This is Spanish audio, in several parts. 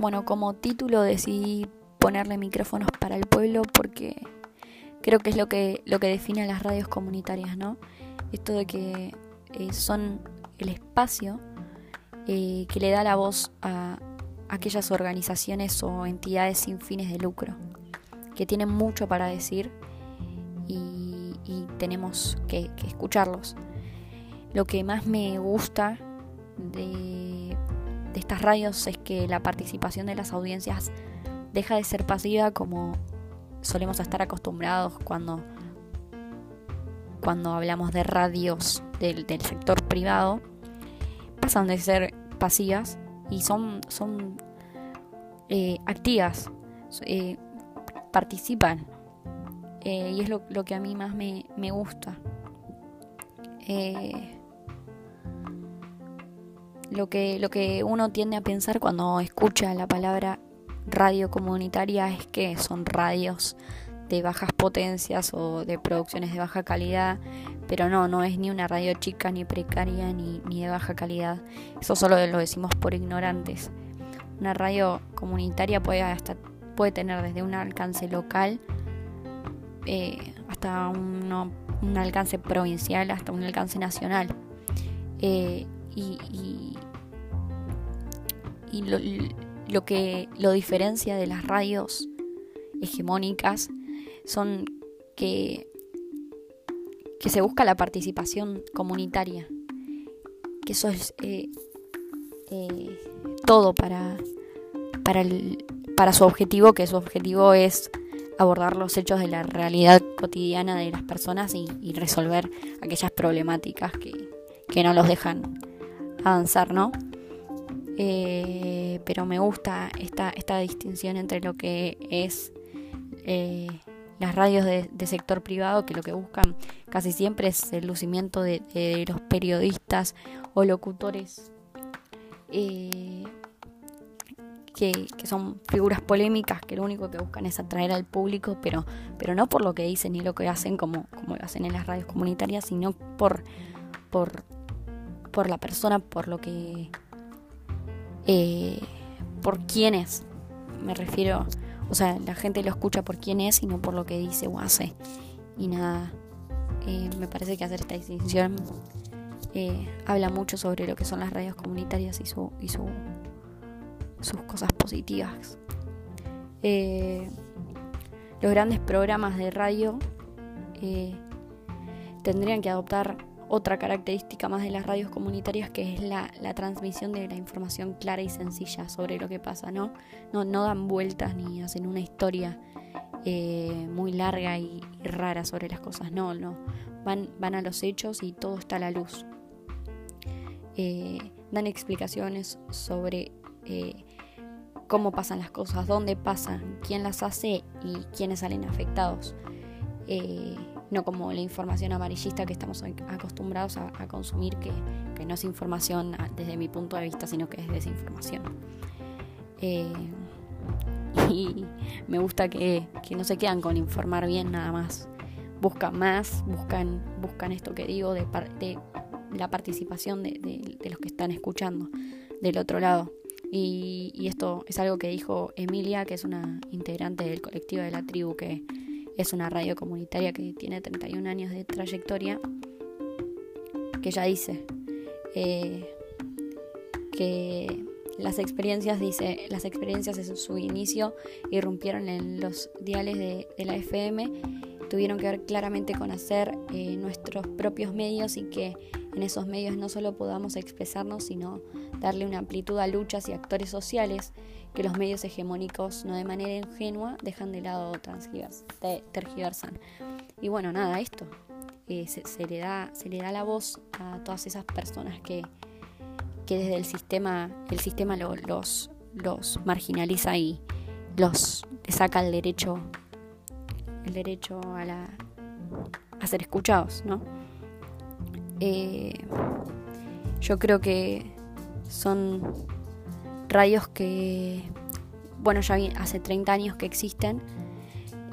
bueno, como título decidí ponerle micrófonos para el pueblo porque creo que es lo que, lo que define a las radios comunitarias, ¿no? Esto de que eh, son el espacio eh, que le da la voz a aquellas organizaciones o entidades sin fines de lucro, que tienen mucho para decir y, tenemos que, escucharlos. Lo que más me gusta de, de estas radios es que la participación de las audiencias deja de ser pasiva como solemos estar acostumbrados cuando, cuando hablamos de radios del, sector privado, pasan de ser pasivas y son, son eh, activas, eh, participan. Eh, y es lo, que a mí más me, me gusta. Lo, que, lo que uno tiende a pensar cuando escucha la palabra radio comunitaria es que son radios de bajas potencias o de producciones de baja calidad, pero no, no es ni una radio chica, ni precaria, ni, ni de baja calidad. Eso solo lo decimos por ignorantes. Una radio comunitaria puede, hasta, puede tener desde un alcance local eh, hasta un alcance provincial, hasta un alcance nacional. Eh, y, y, y lo, lo que lo diferencia de las radios hegemónicas son que, que se busca la participación comunitaria, que eso es eh, eh, todo para, para, el, para su objetivo, que su objetivo es abordar los hechos de la realidad cotidiana de las personas y, resolver aquellas problemáticas que, que no los dejan avanzar, ¿no? Eh, pero me gusta esta, esta distinción entre lo que es eh, las radios de, sector privado, que lo que buscan casi siempre es el lucimiento de, los periodistas o locutores eh, que, son figuras polémicas, que lo único que buscan es atraer al público, pero, pero no por lo que dicen ni lo que hacen como, como lo hacen en las radios comunitarias, sino por, por, por la persona, por lo que eh, por quién es. Me refiero, o sea, la gente lo escucha por quién es y no por lo que dice o hace. Y nada, eh, me parece que hacer esta distinción eh, habla mucho sobre lo que son las radios comunitarias y, su, y su, sus cosas positivas. los grandes programas de radio tendrían que adoptar otra característica más de las radios comunitarias que es la, transmisión de la información clara y sencilla sobre lo que pasa, ¿no? No, dan vueltas ni hacen una historia eh, muy larga y, rara sobre las cosas, no, no. Van, van a los hechos y todo está a la luz. Eh, dan explicaciones sobre eh, cómo pasan las cosas, dónde pasan, quién las hace y quiénes salen afectados no como la información amarillista que estamos acostumbrados a, consumir, que, no es información desde mi punto de vista, sino que es desinformación. Eh, y me gusta que, no se quedan con informar bien nada más. Buscan más, buscan, buscan esto que digo de, de la participación de, los que están escuchando del otro lado. Y, esto es algo que dijo Emilia, que es una integrante del colectivo de la tribu que es una radio comunitaria que tiene 31 años de trayectoria, que ya dice eh, que las experiencias, dice, las experiencias en su inicio irrumpieron en los diales de, la FM, tuvieron que ver claramente con hacer eh, nuestros propios medios y que en esos medios no solo podamos expresarnos, sino darle una amplitud a luchas y actores sociales que los medios hegemónicos no de manera ingenua dejan de lado o tergiversan. Y bueno, nada, esto eh, se, le da, se le da la voz a todas esas personas que, que desde el sistema, el sistema los, los marginaliza y los saca el derecho, el derecho a, la, a ser escuchados, ¿no? Eh, yo creo que son radios que, bueno, ya hace 30 años que existen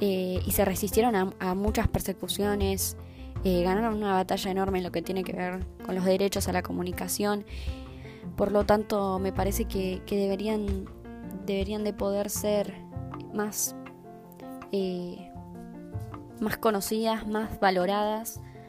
eh, y se resistieron a, muchas persecuciones, eh, ganaron una batalla enorme en lo que tiene que ver con los derechos a la comunicación. Por lo tanto, me parece que, deberían deberían de poder ser más, más conocidas, más valoradas